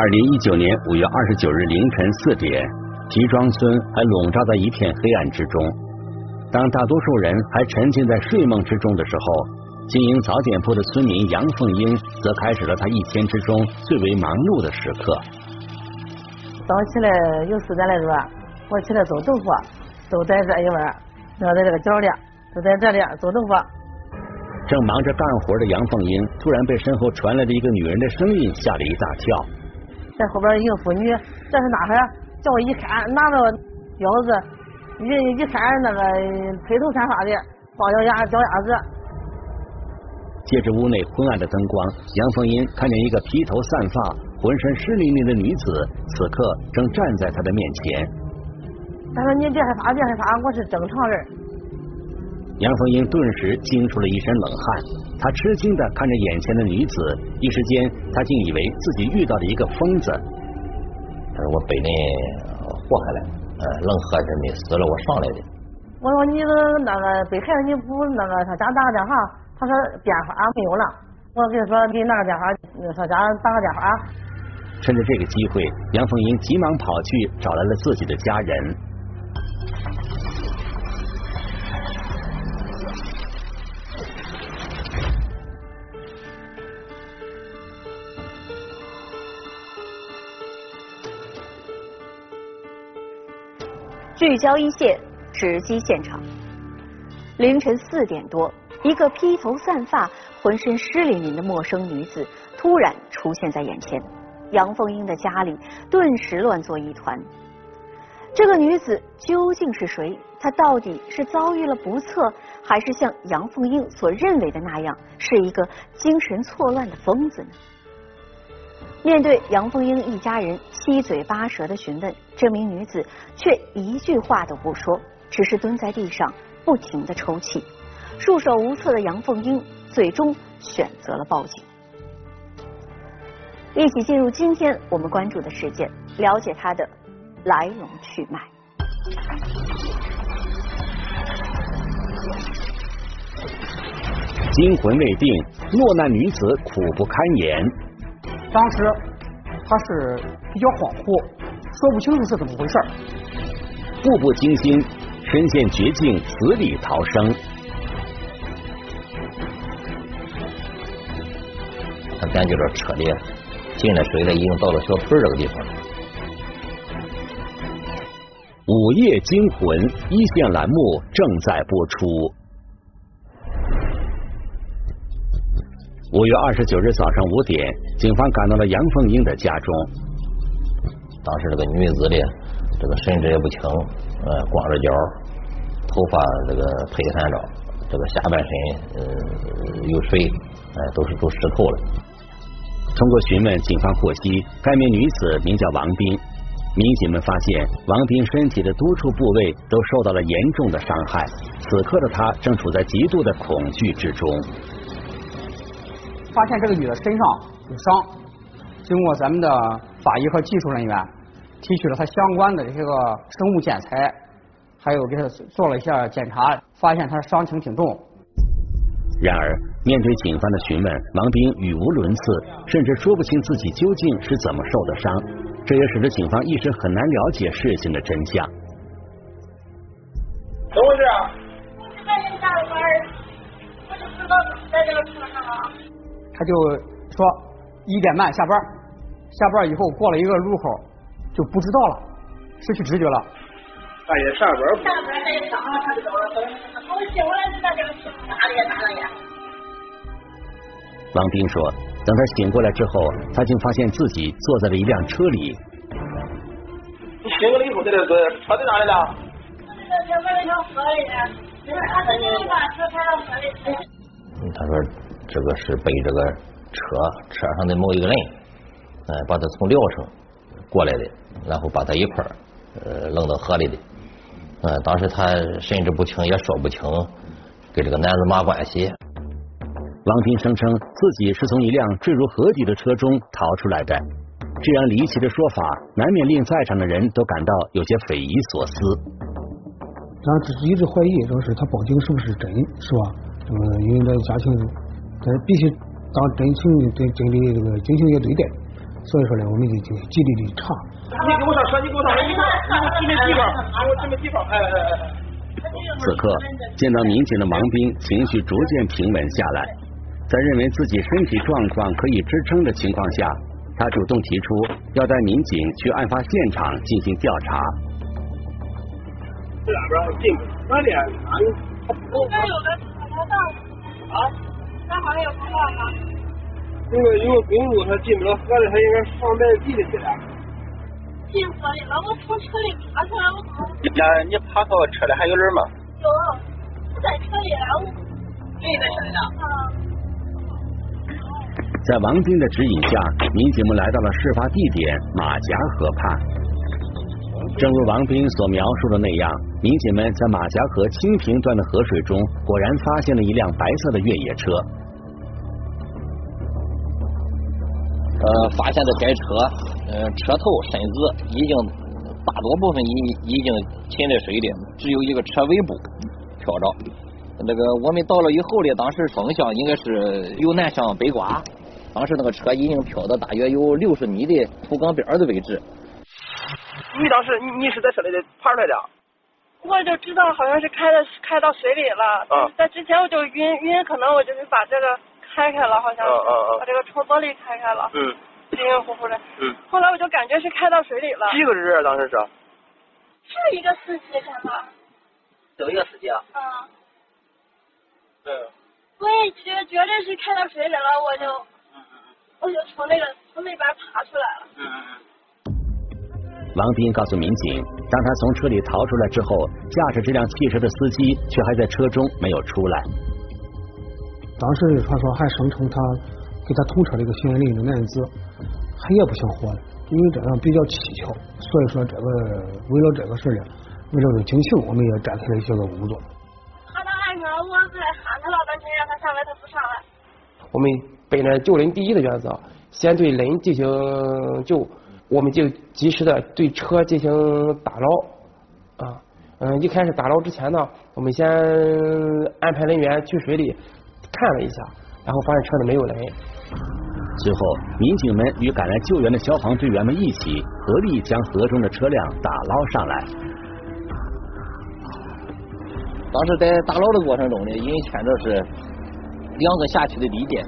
二零一九年五月二十九日凌晨四点，集庄村还笼罩在一片黑暗之中。当大多数人还沉浸在睡梦之中的时候，经营早点铺的村民杨凤英则开始了他一天之中最为忙碌的时刻。早起来有四点来钟，我起来做豆腐，都在这一碗，要在这个角里，都在这里做豆腐。正忙着干活的杨凤英，突然被身后传来的一个女人的声音吓了一大跳。在后边一个妇女，这是哪哈？叫我一看，拿着舀子，一一看那个披头散发的，光脚丫脚丫子。借着屋内昏暗的灯光，杨凤英看见一个披头散发、浑身湿淋淋的女子，此刻正站在她的面前。他说：“你别害怕，别害怕，我是正常人。”杨凤英顿时惊出了一身冷汗，她吃惊的看着眼前的女子，一时间他竟以为自己遇到了一个疯子。他说：“我被你祸害了，呃，冷喝着你死了，我上来的。”我说：“你那个被害人，你不那个他家打个电话？”他说电话没有了，我跟他说给拿个电话，上家打个电话。趁着这个机会，杨凤英急忙跑去找来了自己的家人。聚焦一线，直击现场。凌晨四点多。一个披头散发、浑身湿淋淋的陌生女子突然出现在眼前，杨凤英的家里顿时乱作一团。这个女子究竟是谁？她到底是遭遇了不测，还是像杨凤英所认为的那样，是一个精神错乱的疯子呢？面对杨凤英一家人七嘴八舌的询问，这名女子却一句话都不说，只是蹲在地上不停的抽泣。束手无策的杨凤英最终选择了报警。一起进入今天我们关注的事件，了解它的来龙去脉。惊魂未定，落难女子苦不堪言。当时他是比较恍惚，说不清楚是怎么回事步步惊心，身陷绝境，死里逃生。咱就这车里进了水了，已经到了小村这个地方了。午夜惊魂一线栏目正在播出。五月二十九日早上五点，警方赶到了杨凤英的家中。当时这个女子的这个神志也不清，呃，光着脚，头发这个披散着，这个下半身呃有水，哎，都是都湿透了。通过询问，警方获悉该名女子名叫王斌。民警们发现，王斌身体的多处部位都受到了严重的伤害。此刻的他正处在极度的恐惧之中。发现这个女的身上有伤，经过咱们的法医和技术人员提取了她相关的这些个生物检材，还有给她做了一下检查，发现她伤情挺重。然而，面对警方的询问，王斌语无伦次，甚至说不清自己究竟是怎么受的伤，这也使得警方一时很难了解事情的真相。怎么回事啊？我是赶紧下班，我就知道在这个。他就说一点半下班，下班以后过了一个路口就不知道了，失去知觉了。半夜上班。下班还有上他就到了，我醒过来就在这个车上，哪里也哪了呀？王斌说：“等他醒过来之后，他竟发现自己坐在了一辆车里。你醒过来以后在这个车在哪里了？车在那条河里就是他自己把车开到河里去。他说：“这个是被这个车车上的某一个人，呃，把他从聊城过来的，然后把他一块儿呃扔到河里的。呃，当时他神志不清，也说不清跟这个男子嘛关系。”王斌声称自己是从一辆坠入河底的车中逃出来的，这样离奇的说法难免令在场的人都感到有些匪夷所思。然后只是一直怀疑，说是他报警是不是真，是吧？这个因为这家庭，这必须当真情对经的这个进行一个对待。所以说呢，我们就就纪律的差。你给我上车，你给我上车，你给我指明地方，给我指明地方，哎哎哎。此刻见到民警的王兵情绪逐渐平稳下来，在认为自己身体状况可以支撑的情况下，他主动提出要带民警去案发现场进行调查。这两边进不去，哪里？这边有个河道啊，那好像有河道吗？那个有个公路，他进不了河里，他应该上麦地里去了。进河里了，我从车里爬出来，我怎么？那你爬到车里还有人吗？有，我在车里了，我你在车里呢。啊。在王斌的指引下，民警们来到了事发地点马甲河畔。正如王斌所描述的那样，民警们在马家河清平段的河水中，果然发现了一辆白色的越野车。呃，发现的该车，呃，车头、身子已经大多部分已已经浸在水里，只有一个车尾部漂着。那个我们到了以后呢，当时风向应该是由南向北刮，当时那个车已经漂到大约有六十米的土岗边的位置。你当时你你是在车里爬出来的？我就知道好像是开的开到水里了。啊。在之前我就晕晕，可能我就是把这个开开了，好像是把这个车玻璃开开了。嗯。晕晕乎乎的。嗯。后来我就感觉是开到水里了。几个人当时是？是一个司机，看吧。就一个司机啊。嗯。对。我也觉绝对是开到水里了，我就，我就从那个从那边爬出来了。嗯嗯嗯。王斌告诉民警，当他从车里逃出来之后，驾驶这辆汽车的司机却还在车中没有出来。当时他说还声称他给他同车的一个邢艳林的男子，他也不想活了，因为这样比较蹊跷，所以说这个为了这个事呢，为了警情，我们也展开了一些个工作。喊他我还喊他老半天，让他上来，他不上来。我们本着救人第一的原则，先对人进行救。我们就及时的对车进行打捞啊，嗯，一开始打捞之前呢，我们先安排人员去水里看了一下，然后发现车里没有人。随后，民警们与赶来救援的消防队员们一起，合力将河中的车辆打捞上来。当时在打捞的过程中呢，因为牵着是两个下去的地点，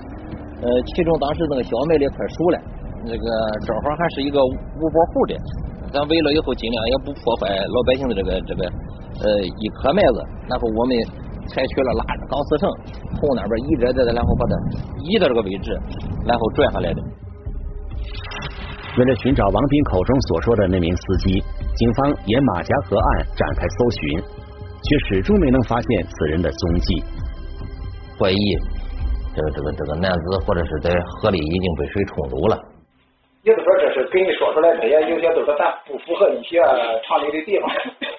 呃，其中当时那个小麦的快熟了。那个正好还是一个五保户的，咱围了以后尽量也不破坏老百姓的这个这个呃一颗麦子，然后我们采取了拉着钢丝绳从那边一直在然后把它移到这个位置，然后拽下来的。为了寻找王斌口中所说的那名司机，警方沿马家河岸展开搜寻，却始终没能发现此人的踪迹。怀疑这个这个这个男子或者是在河里已经被水冲走了。有的说这是给你说出来，这些有些都是咱不符合一些常理的地方。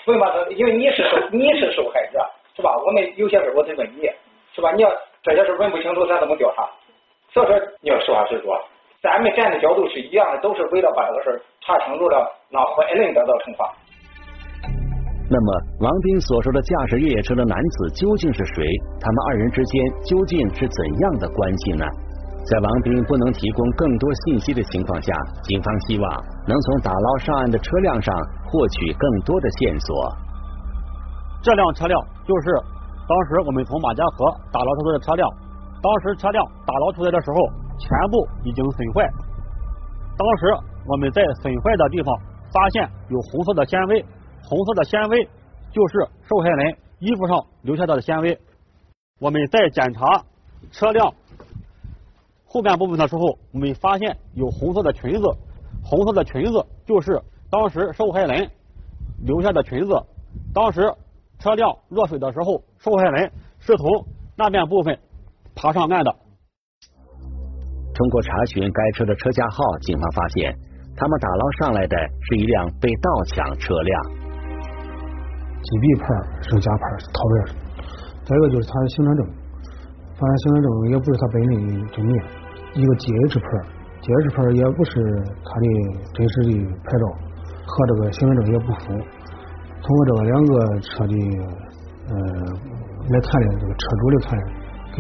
为嘛呢？因为你是受你是受害者，是吧？我们有些事我得问你，是吧？你要这些事问不清楚，咱怎么调查？所以说你要实话实说，咱们站的角度是一样的，都是为了把这个事查清楚了，让坏人得到惩罚。那么，王斌所说的驾驶越野车的男子究竟是谁？他们二人之间究竟是怎样的关系呢？在王斌不能提供更多信息的情况下，警方希望能从打捞上岸的车辆上获取更多的线索。这辆车辆就是当时我们从马家河打捞出来的车辆。当时车辆打捞出来的时候，全部已经损坏。当时我们在损坏的地方发现有红色的纤维，红色的纤维就是受害人衣服上留下的纤维。我们在检查车辆。后半部分的时候，我们发现有红色的裙子，红色的裙子就是当时受害人留下的裙子。当时车辆落水的时候，受害人是从那边部分爬上岸的。通过查询该车的车架号，警方发现他们打捞上来的是一辆被盗抢车辆。G B 牌是假牌，是套的。再一个就是他的行车证，发现行车证也不是他本人的证明。一个 G H 牌，G H 牌也不是他的真实的牌照，和这个行车证也不符。通过这个两个车的呃来看的，这个车主来看，跟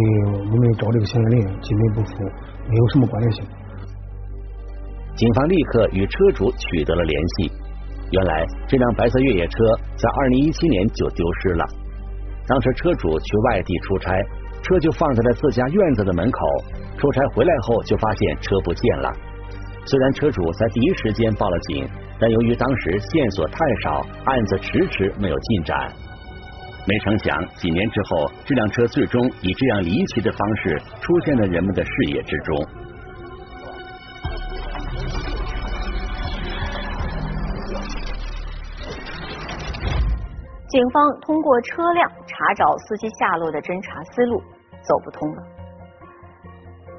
我们找这个嫌疑人基本不符，没有什么关联性。警方立刻与车主取得了联系。原来这辆白色越野车在二零一七年就丢失了。当时车主去外地出差，车就放在了自家院子的门口。出差回来后就发现车不见了。虽然车主在第一时间报了警，但由于当时线索太少，案子迟迟没有进展。没成想，几年之后，这辆车最终以这样离奇的方式出现在人们的视野之中。警方通过车辆查找司机下落的侦查思路走不通了。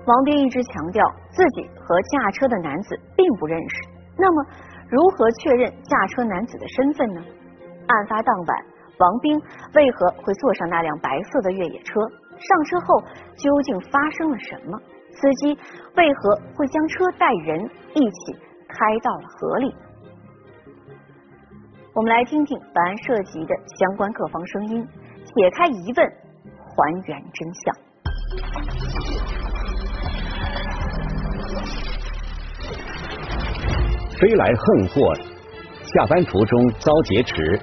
王斌一直强调自己和驾车的男子并不认识，那么如何确认驾车男子的身份呢？案发当晚，王斌为何会坐上那辆白色的越野车？上车后究竟发生了什么？司机为何会将车带人一起开到了河里？我们来听听本案涉及的相关各方声音，解开疑问，还原真相。飞来横祸，下班途中遭劫持，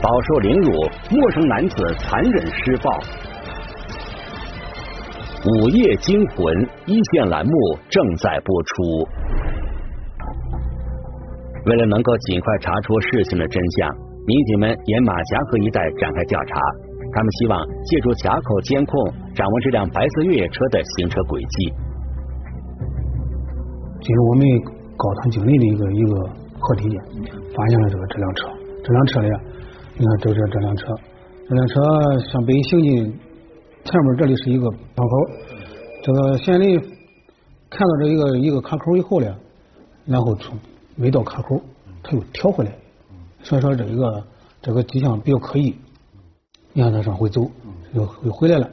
饱受凌辱，陌生男子残忍施暴。午夜惊魂，一线栏目正在播出。为了能够尽快查出事情的真相，民警们沿马夹河一带展开调查。他们希望借助卡口监控，掌握这辆白色越野车的行车轨迹。进入我们高滩境内的一个一个河堤间，发现了这个这辆车。这辆车呢，你看，就是这辆车，这辆车向北行进，前面这里是一个窗口。这个嫌疑人看到这一个一个卡口以后呢，然后从没到卡口，他又调回来，所以说这一个这个迹象比较可疑。你看他上回走，又又回来了。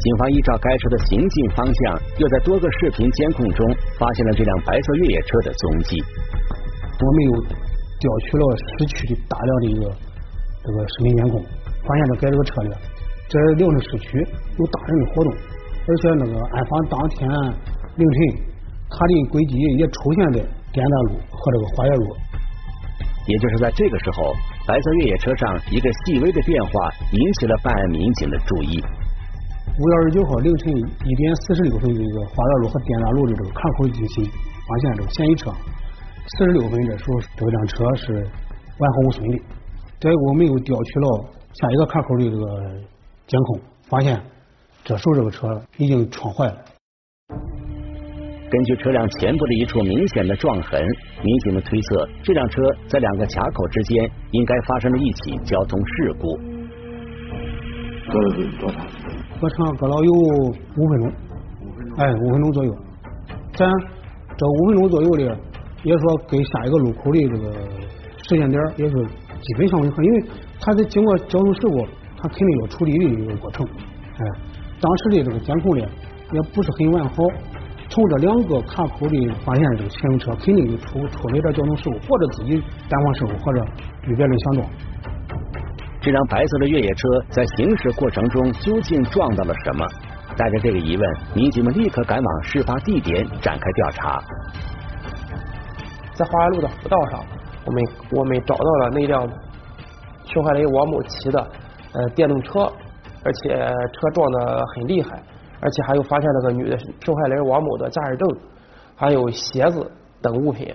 警方依照该车的行进方向，又在多个视频监控中发现了这辆白色越野车的踪迹。我们又调取了市区的大量的一个这个视频监控，发现了该这个车里，在辽宁市区有大人的活动，而且那个案发当天凌晨。他的轨迹也出现在滇大路和这个花园路，也就是在这个时候，白色越野车上一个细微的变化引起了办案民警的注意。五月二十九号凌晨一点四十六分，这个花园路和滇大路的这个卡口进行发现这个嫌疑车，四十六分的时候这辆车是完好无损的。再一个，我们又调取了下一个卡口的这个监控，发现这时候这个车已经撞坏了。根据车辆前部的一处明显的撞痕，民警们推测这辆车在两个卡口之间应该发生了一起交通事故。隔了多长？隔长隔了有五分钟。五分钟。哎，五分钟左右。咱这五分钟左右的，也说跟下一个路口的这个时间点也是基本相吻合，因为他在经过交通事故，他肯定要处理的一个过程。哎，当时的这个监控呢，也不是很完好。从这两个卡口里发现这个乘用车肯定就出出了点交通事故，或者自己单方事故，或者与别人相撞。这辆白色的越野车在行驶过程中究竟撞到了什么？带着这个疑问，民警们立刻赶往事发地点展开调查。在花园路的辅道上，我们我们找到了那辆受害人王某骑的呃电动车，而且车撞得很厉害。而且还有发现那个女的受害人王某的驾驶证，还有鞋子等物品。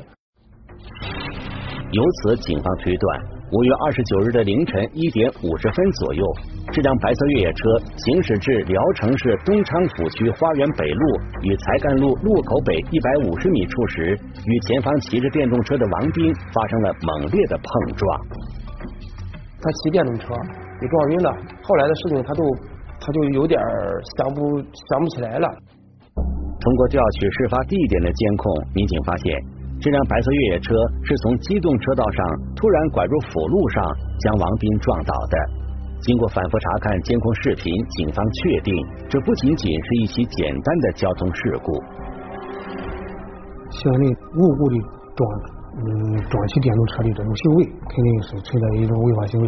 由此，警方推断，五月二十九日的凌晨一点五十分左右，这辆白色越野车行驶至聊城市东昌府区花园北路与才干路路口北一百五十米处时，与前方骑着电动车的王斌发生了猛烈的碰撞。他骑电动车给撞晕了，后来的事情他都。他就有点想不想不起来了。通过调取事发地点的监控，民警发现这辆白色越野车是从机动车道上突然拐入辅路上，将王斌撞倒的。经过反复查看监控视频，警方确定这不仅仅是一起简单的交通事故。嫌疑人无故的撞嗯撞起电动车的这种行为，肯定是存在一种违法行为。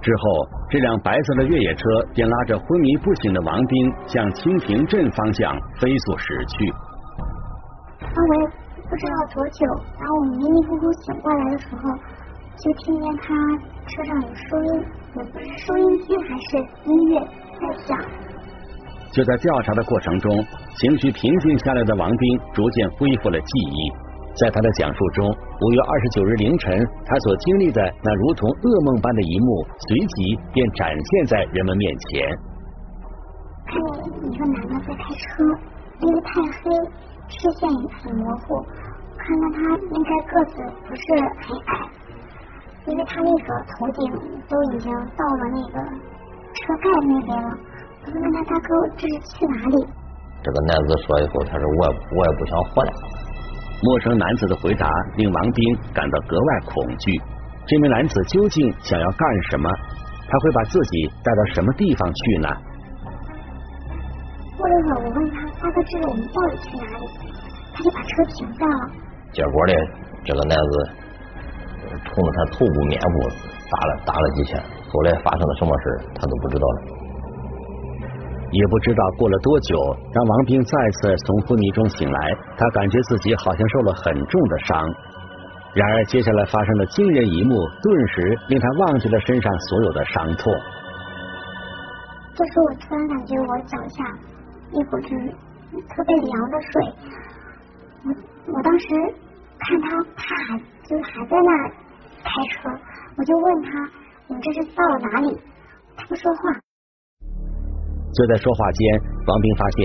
之后。这辆白色的越野车便拉着昏迷不醒的王斌向清平镇方向飞速驶去。我也不知道多久，然后我迷迷糊糊醒过来的时候，就听见他车上有收音，也不是收音机还是音乐在响。就在调查的过程中，情绪平静下来的王斌逐渐恢复了记忆。在他的讲述中，五月二十九日凌晨，他所经历的那如同噩梦般的一幕，随即便展现在人们面前。看见一个男的在开车，因为太黑，视线也很模糊。看到他应该个子不是很矮，因为他那个头顶都已经到了那个车盖那边了。我就问他大哥，这是去哪里？这个男子说以后，他说我我也不想活了。陌生男子的回答令王斌感到格外恐惧。这名男子究竟想要干什么？他会把自己带到什么地方去呢？过了一会儿，我问他：“大哥，这是我们到底去哪里？”他就把车停下了。结果呢，这个男子冲着他头部、面部打了打了几拳。后来发生了什么事，他都不知道了。也不知道过了多久，当王兵再次从昏迷中醒来，他感觉自己好像受了很重的伤。然而，接下来发生的惊人一幕，顿时令他忘记了身上所有的伤痛。这时，我突然感觉我脚下一股就特别凉的水。我我当时看他，他就还在那开车，我就问他：“你这是到了哪里？”他不说话。就在说话间，王兵发现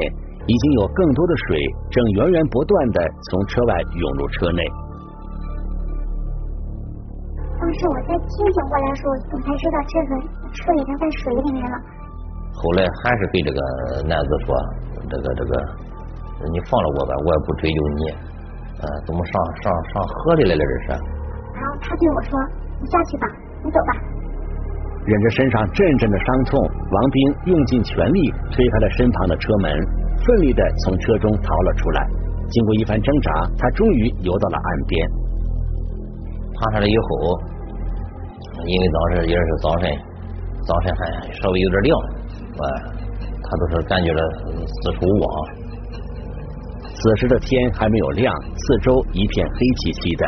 已经有更多的水正源源不断的从车外涌入车内。当时我在清醒过来的时候，我才知道这个车已经在水里面了。后来还是给这个男子说：“这个这个，你放了我吧，我也不追究你。呃，怎么上上上河里来了这是？”然后他对我说：“你下去吧，你走吧。”忍着身上阵阵的伤痛，王兵用尽全力推开了身旁的车门，奋力的从车中逃了出来。经过一番挣扎，他终于游到了岸边。爬上来以后，因为早晨也是早晨，早晨还稍微有点亮，啊，他都是感觉着四处无望。此时的天还没有亮，四周一片黑漆漆的，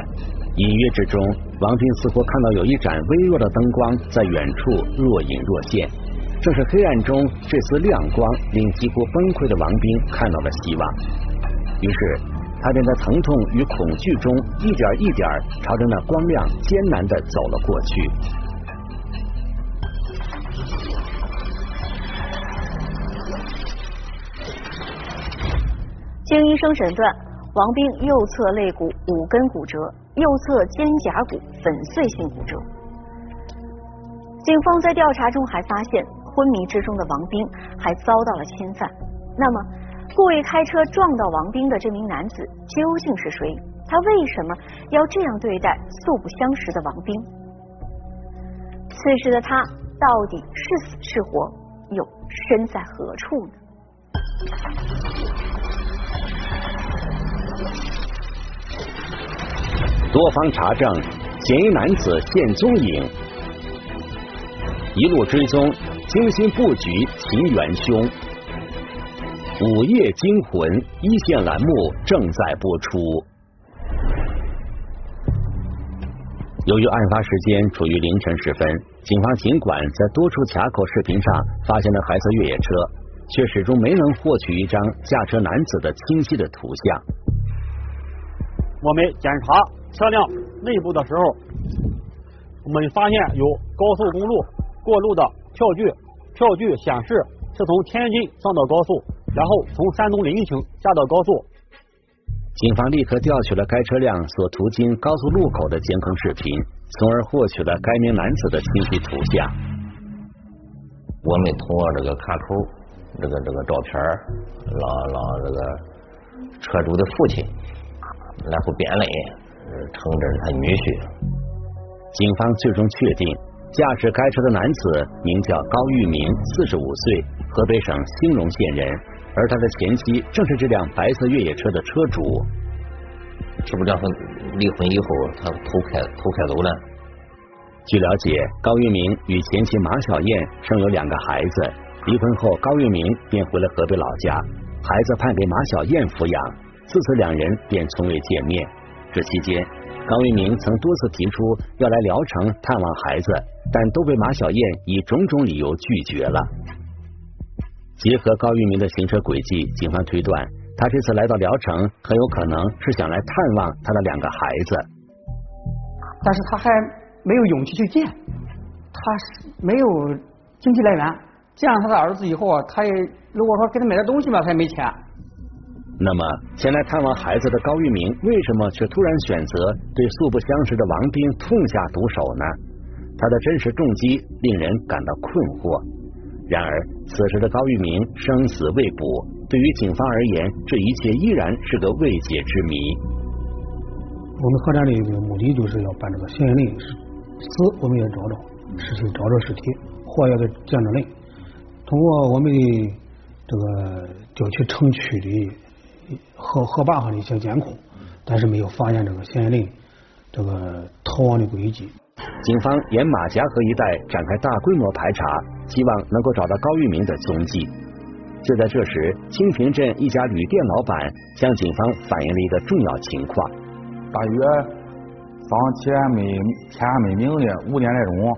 隐约之中。王斌似乎看到有一盏微弱的灯光在远处若隐若现，正是黑暗中这丝亮光令几乎崩溃的王斌看到了希望。于是他便在疼痛与恐惧中一点一点朝着那光亮艰难的走了过去。经医生诊断，王兵右侧肋骨五根骨折。右侧肩胛骨粉碎性骨折。警方在调查中还发现，昏迷之中的王兵还遭到了侵犯。那么，故意开车撞到王兵的这名男子究竟是谁？他为什么要这样对待素不相识的王兵？此时的他到底是死是活？又身在何处呢？多方查证，嫌疑男子现踪影，一路追踪，精心布局秦元凶。午夜惊魂一线栏目正在播出。由于案发时间处于凌晨时分，警方尽管在多处卡口视频上发现了白色越野车，却始终没能获取一张驾车男子的清晰的图像。我们检查。车辆内部的时候，我们发现有高速公路过路的票据，票据显示是从天津上到高速，然后从山东临清下到高速。警方立刻调取了该车辆所途经高速路口的监控视频，从而获取了该名男子的清晰图像。我们通过这个卡口，这个这个照片，让让这个车主的父亲，然后辨认。称这是他女婿。警方最终确定，驾驶该车的男子名叫高玉明，四十五岁，河北省兴隆县人，而他的前妻正是这辆白色越野车的车主。是不是离婚以后，他偷开偷开楼了？据了解，高玉明与前妻马小燕生有两个孩子，离婚后高玉明便回了河北老家，孩子判给马小燕抚养，自此两人便从未见面。这期间，高玉明曾多次提出要来聊城探望孩子，但都被马小燕以种种理由拒绝了。结合高玉明的行车轨迹，警方推断，他这次来到聊城，很有可能是想来探望他的两个孩子。但是他还没有勇气去见，他是没有经济来源，见了他的儿子以后啊，他也如果说给他买点东西吧，他也没钱。那么，前来探望孩子的高玉明，为什么却突然选择对素不相识的王兵痛下毒手呢？他的真实动机令人感到困惑。然而，此时的高玉明生死未卜，对于警方而言，这一切依然是个未解之谜。我们核查的一个目的就是要办这个嫌疑人死，我们也找着尸体，找着尸体，活也给见着人。通过我们的这个调取城区的河河坝上的一些监控，但是没有发现这个嫌疑人这个逃亡的轨迹。警方沿马家河一带展开大规模排查，希望能够找到高玉明的踪迹。就在这时，清平镇一家旅店老板向警方反映了一个重要情况。大约早上起来没天还没明的五点来钟，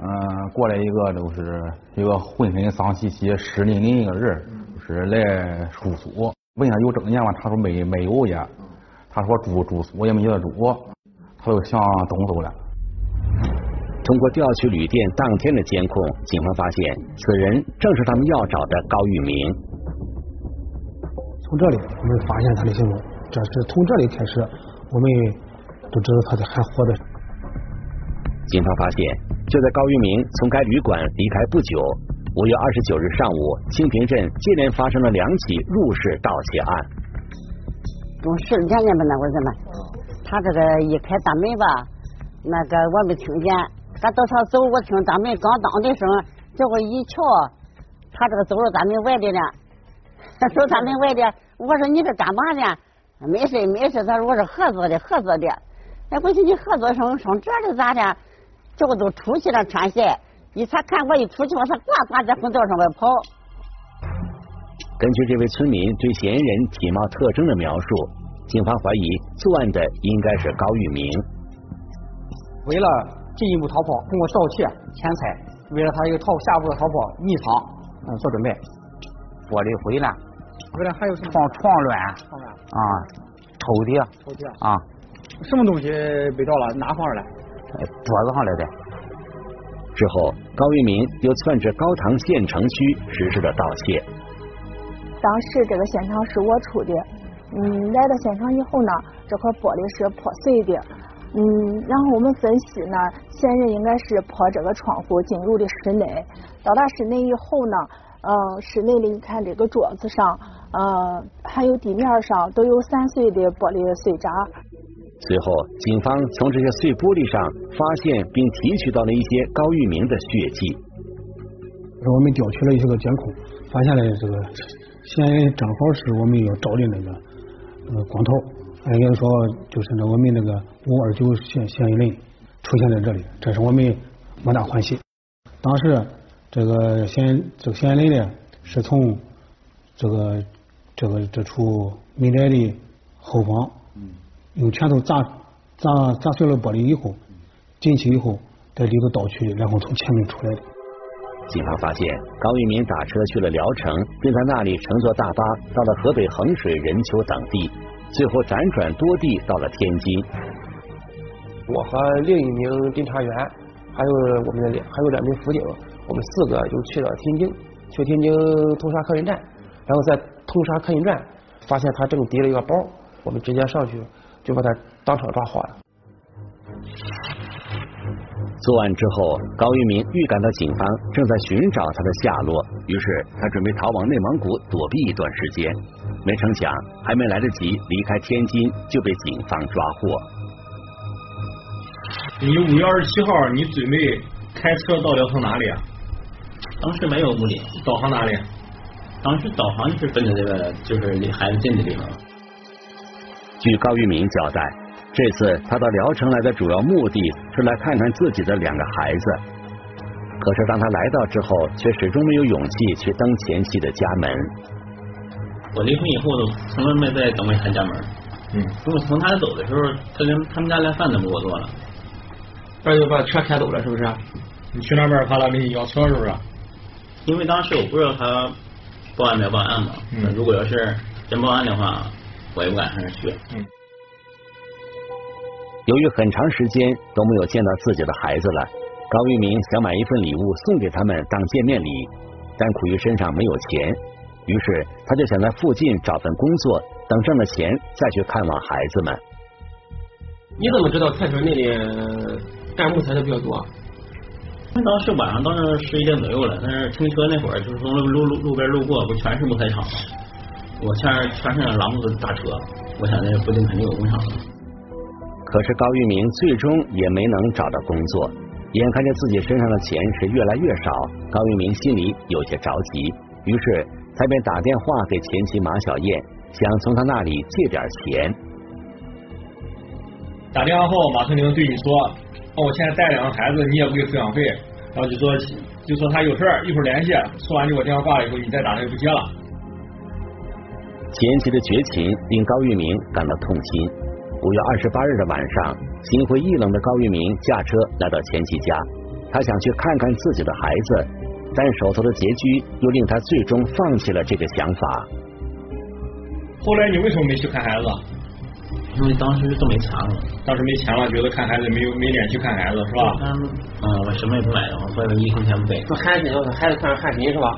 嗯，过来一个就是一个浑身脏兮兮、湿淋淋一个人，就是来住宿。问他有证件吗？他说没没有呀。他说住住宿也没得住，他就向东走了。通过调取旅店当天的监控，警方发现此人正是他们要找的高玉明。从这里我们发现他的行踪，这是从这里开始。我们都知道他在还活着。警方发现，就在高玉明从该旅馆离开不久，五月二十九日上午，清平镇接连发生了两起入室盗窃案。从十二点吧，那会儿怎么？他这个一开大门吧，那个我没听见。他到他走，我听大门刚当的声，结果一瞧，他这个走到大门外的呢，走大门外的。我说你这干嘛呢？没事没事，他说我是合作的合作的，那过去你合作上上这里咋的？结果都出去了穿鞋，一他看我一出去，我他呱呱在红道上面跑。根据这位村民对嫌疑人体貌特征的描述，警方怀疑作案的应该是高玉明。为了进一步逃跑，通过盗窃钱财，为了他一个逃下一步的逃跑，匿藏嗯做准备。玻璃灰了。回来还有什么？床床乱啊，抽屉抽屉啊，什么东西被盗了？哪放着嘞？桌子上来的。之后，高玉明又窜至高唐县城区实施了盗窃。当时这个现场是我出的，嗯，来到现场以后呢，这块玻璃是破碎的，嗯，然后我们分析呢，嫌疑人应该是破这个窗户进入的室内，到达室内以后呢。嗯，室内的你看这个桌子上，呃，还有地面上都有散碎的玻璃碎渣。随后，警方从这些碎玻璃上发现并提取到了一些高玉明的血迹。我们调取了一些个监控，发现了这个嫌疑人正好是我们要找的那个呃光头，也就是说就是那我们那个五二九嫌嫌疑人出现在这里，这是我们莫大欢喜。当时。这个嫌这个嫌疑人呢，是从这个这个这处民宅的后方，用拳头砸砸砸碎了玻璃以后，进去以后在里头倒去，然后从前面出来的。警方发现高玉民打车去了聊城，并在那里乘坐大巴到了河北衡水、任丘等地，最后辗转多地到了天津。我和另一名侦查员，还有我们的两还有两名辅警。我们四个就去了天津，去天津通沙客运站，然后在通沙客运站发现他正提了一个包，我们直接上去就把他当场抓获了。作案之后，高玉明预感到警方正在寻找他的下落，于是他准备逃往内蒙古躲避一段时间。没成想，还没来得及离开天津，就被警方抓获。你五月二十七号，你准备开车到聊城哪里啊？当时没有目的，导航哪里？当时导航就是奔着这个，就是离孩子近的地方。据高玉明交代，这次他到聊城来的主要目的是来看看自己的两个孩子，可是当他来到之后，却始终没有勇气去登前妻的家门。我离婚以后都从来没再登过他家门。嗯，如果从他走的时候，他连他们家连饭都不给我做了，不然就把车开走了，是不是？你去那边怕他给你要车是不是？因为当时我不知道他报案没报案嘛。嗯。如果要是真报案的话，我也不敢上那去。嗯。由于很长时间都没有见到自己的孩子了，高玉明想买一份礼物送给他们当见面礼，但苦于身上没有钱，于是他就想在附近找份工作，等挣了钱再去看望孩子们。你怎么知道泰村那里干木材的比较多？当时晚上当时十一点左右了，但是停车那会儿就是从路路路边路过，不全是木材厂吗？我前全是拉木的大车，我想那附近肯定有工厂。可是高玉明最终也没能找到工作，眼看着自己身上的钱是越来越少，高玉明心里有些着急，于是他便打电话给前妻马小燕，想从她那里借点钱。打电话后，马春玲对你说：“我现在带两个孩子，你也不给抚养费。”然后就说就说他有事儿，一会儿联系。说完就把电话挂了以后，你再打他就不接了。前妻的绝情令高玉明感到痛心。五月二十八日的晚上，心灰意冷的高玉明驾车来到前妻家，他想去看看自己的孩子，但手头的拮据又令他最终放弃了这个想法。后来你为什么没去看孩子？因为当时都没钱了，当时没钱了，觉得看孩子没有没脸去看孩子是吧？嗯，我什么也不买了，我后来一分钱不给。说寒心，我说孩子看着寒心是吧？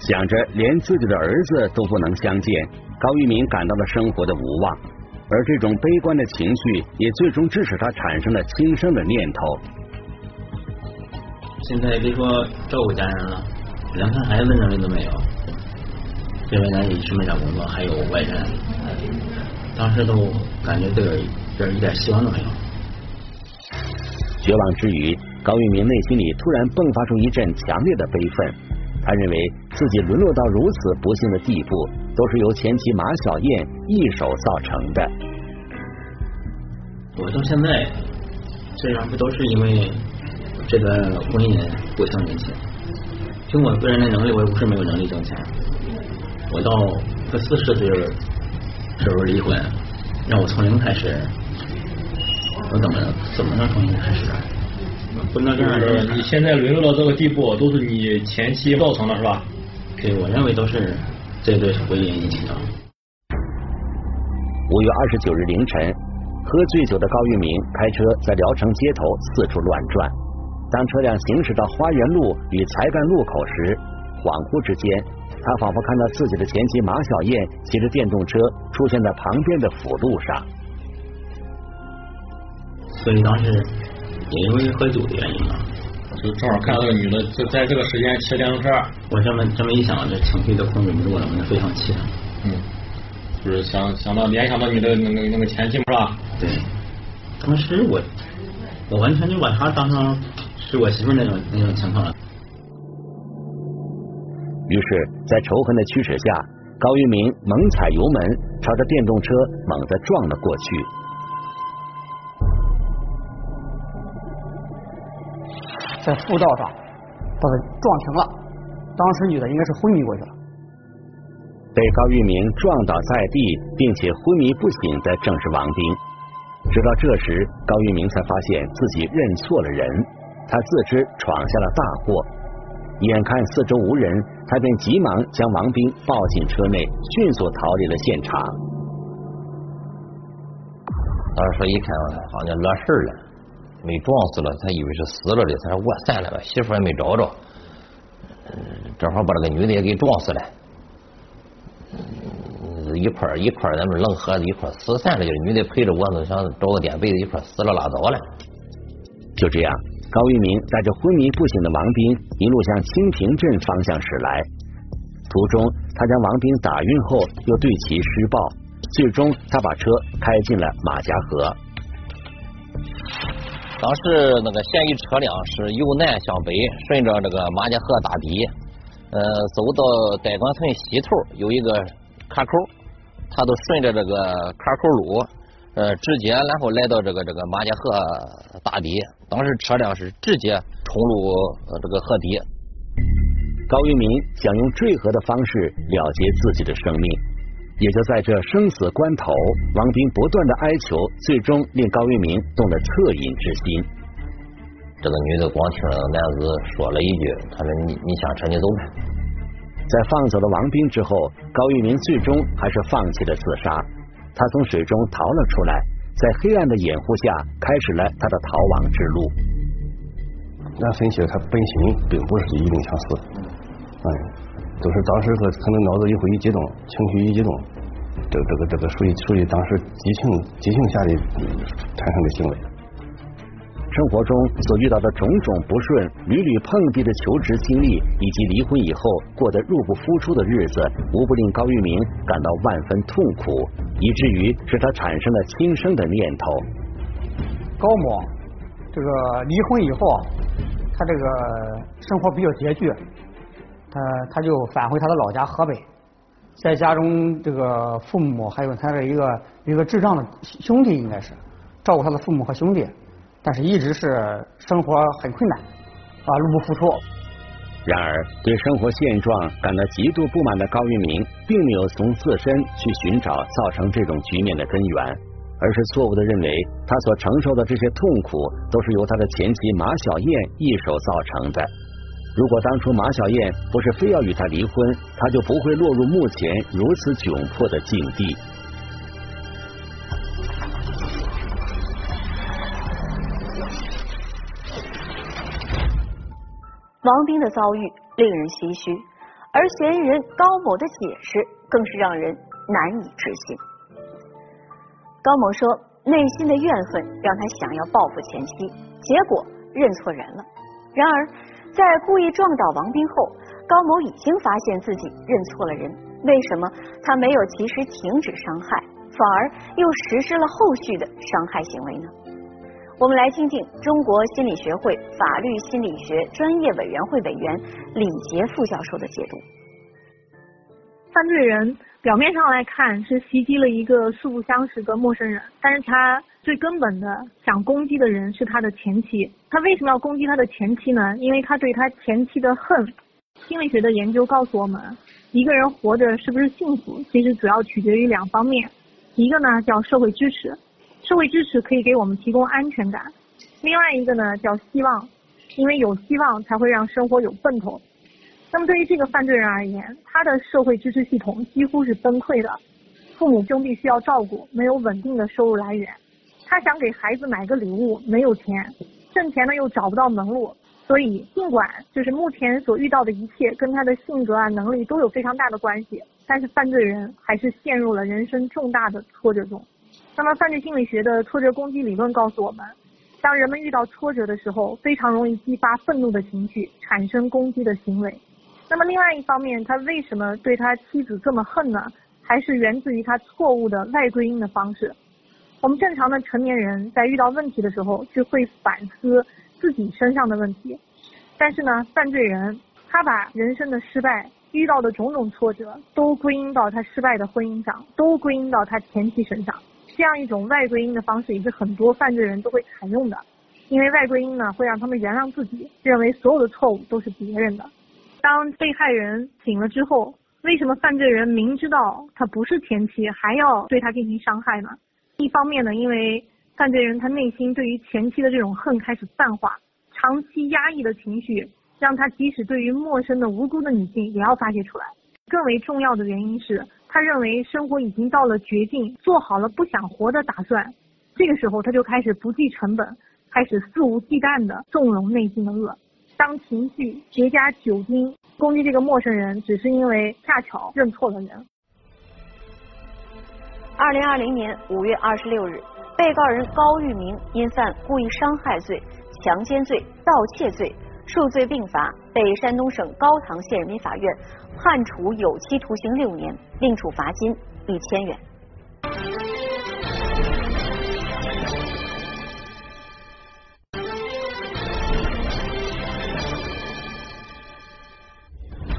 想着连自己的儿子都不能相见，高玉明感到了生活的无望，而这种悲观的情绪也最终致使他产生了轻生的念头。现在别说照顾家人了，连看孩子的能力都没有。这边咱一直没找工作，还有外人，当时都感觉这个这一点希望都没有。绝望之余，高玉明内心里突然迸发出一阵强烈的悲愤。他认为自己沦落到如此不幸的地步，都是由前妻马小燕一手造成的。我到现在虽然，不都是因为这个婚姻不相挣钱？凭我个人的能力，我也不是没有能力挣钱。我到快四十岁时候离婚，让我从零开始，我怎么怎么能从零开始？不能这样。你现在沦落到这个地步，都是你前妻造成的，是吧？对，我认为都是这对婚姻引起的。五月二十九日凌晨，喝醉酒的高玉明开车在聊城街头四处乱转。当车辆行驶到花园路与才干路口时，恍惚之间，他仿佛看到自己的前妻马小燕骑着电动车出现在旁边的辅路上。所以当时也因为喝酒的原因嘛，就正好看到这个女的就在这个时间骑电动车。我这么这么一想，这情绪都控制不住了，我就非常气嗯，就是想想到联想到你的那个那个前妻是吧？对，当时我我完全就把她当成是我媳妇那种那种情况了。于是，在仇恨的驱使下，高玉明猛踩油门，朝着电动车猛地撞了过去。在副道上把他撞停了，当时女的应该是昏迷过去了。被高玉明撞倒在地并且昏迷不醒的正是王兵。直到这时，高玉明才发现自己认错了人，他自知闯下了大祸。眼看四周无人，他便急忙将王兵抱进车内，迅速逃离了现场。当时说一看好像惹事了，没撞死了，他以为是死了的，他说我散了吧，媳妇也没找着，正好把这个女的也给撞死了，一块一块咱们愣合一块死散了，就是女的陪着我，都想找个垫背子一块死了拉倒了。就这样。高玉明带着昏迷不醒的王兵一路向清平镇方向驶来，途中他将王兵打晕后又对其施暴，最终他把车开进了马家河。当时那个嫌疑车辆是由南向北，顺着这个马家河大堤，呃，走到代官村西头有一个卡口，他都顺着这个卡口路，呃，直接然后来到这个这个马家河大堤，当时车辆是直接冲入这个河底。高玉民想用坠河的方式了结自己的生命，也就在这生死关头，王斌不断的哀求，最终令高玉明动了恻隐之心。这个女的光听男子说了一句：“他说你你想车你走吧。”在放走了王斌之后，高玉明最终还是放弃了自杀。他从水中逃了出来，在黑暗的掩护下，开始了他的逃亡之路。那分析他本心并不是一定想死，哎，都是当时个可能脑子一会一激动，情绪一激动，这这个这个属于属于当时激情激情下的产生的行为。生活中所遇到的种种不顺、屡屡碰壁的求职经历，以及离婚以后过得入不敷出的日子，无不令高玉明感到万分痛苦，以至于使他产生了轻生的念头。高某这个离婚以后，他这个生活比较拮据，他他就返回他的老家河北，在家中这个父母还有他的一个一个智障的兄弟，应该是照顾他的父母和兄弟。但是一直是生活很困难，啊，入不敷出。然而，对生活现状感到极度不满的高云明，并没有从自身去寻找造成这种局面的根源，而是错误的认为他所承受的这些痛苦都是由他的前妻马小燕一手造成的。如果当初马小燕不是非要与他离婚，他就不会落入目前如此窘迫的境地。王斌的遭遇令人唏嘘，而嫌疑人高某的解释更是让人难以置信。高某说，内心的怨恨让他想要报复前妻，结果认错人了。然而，在故意撞倒王斌后，高某已经发现自己认错了人，为什么他没有及时停止伤害，反而又实施了后续的伤害行为呢？我们来听听中国心理学会法律心理学专业委员会委员李杰副教授的解读。犯罪人表面上来看是袭击了一个素不相识的陌生人，但是他最根本的想攻击的人是他的前妻。他为什么要攻击他的前妻呢？因为他对他前妻的恨。心理学的研究告诉我们，一个人活着是不是幸福，其实主要取决于两方面，一个呢叫社会支持。社会支持可以给我们提供安全感，另外一个呢叫希望，因为有希望才会让生活有奔头。那么对于这个犯罪人而言，他的社会支持系统几乎是崩溃的，父母兄弟需要照顾，没有稳定的收入来源，他想给孩子买个礼物，没有钱，挣钱呢又找不到门路，所以尽管就是目前所遇到的一切跟他的性格啊能力都有非常大的关系，但是犯罪人还是陷入了人生重大的挫折中。那么，犯罪心理学的挫折攻击理论告诉我们，当人们遇到挫折的时候，非常容易激发愤怒的情绪，产生攻击的行为。那么，另外一方面，他为什么对他妻子这么恨呢？还是源自于他错误的外归因的方式。我们正常的成年人在遇到问题的时候，就会反思自己身上的问题。但是呢，犯罪人他把人生的失败、遇到的种种挫折，都归因到他失败的婚姻上，都归因到他前妻身上。这样一种外归因的方式也是很多犯罪人都会采用的，因为外归因呢会让他们原谅自己，认为所有的错误都是别人的。当被害人醒了之后，为什么犯罪人明知道他不是前妻，还要对他进行伤害呢？一方面呢，因为犯罪人他内心对于前妻的这种恨开始淡化，长期压抑的情绪让他即使对于陌生的无辜的女性也要发泄出来。更为重要的原因是。他认为生活已经到了绝境，做好了不想活的打算。这个时候，他就开始不计成本，开始肆无忌惮的纵容内心的恶。当情绪叠加酒精攻击这个陌生人，只是因为恰巧认错了人。二零二零年五月二十六日，被告人高玉明因犯故意伤害罪、强奸罪、盗窃罪。数罪并罚，被山东省高唐县人民法院判处有期徒刑六年，并处罚金一千元。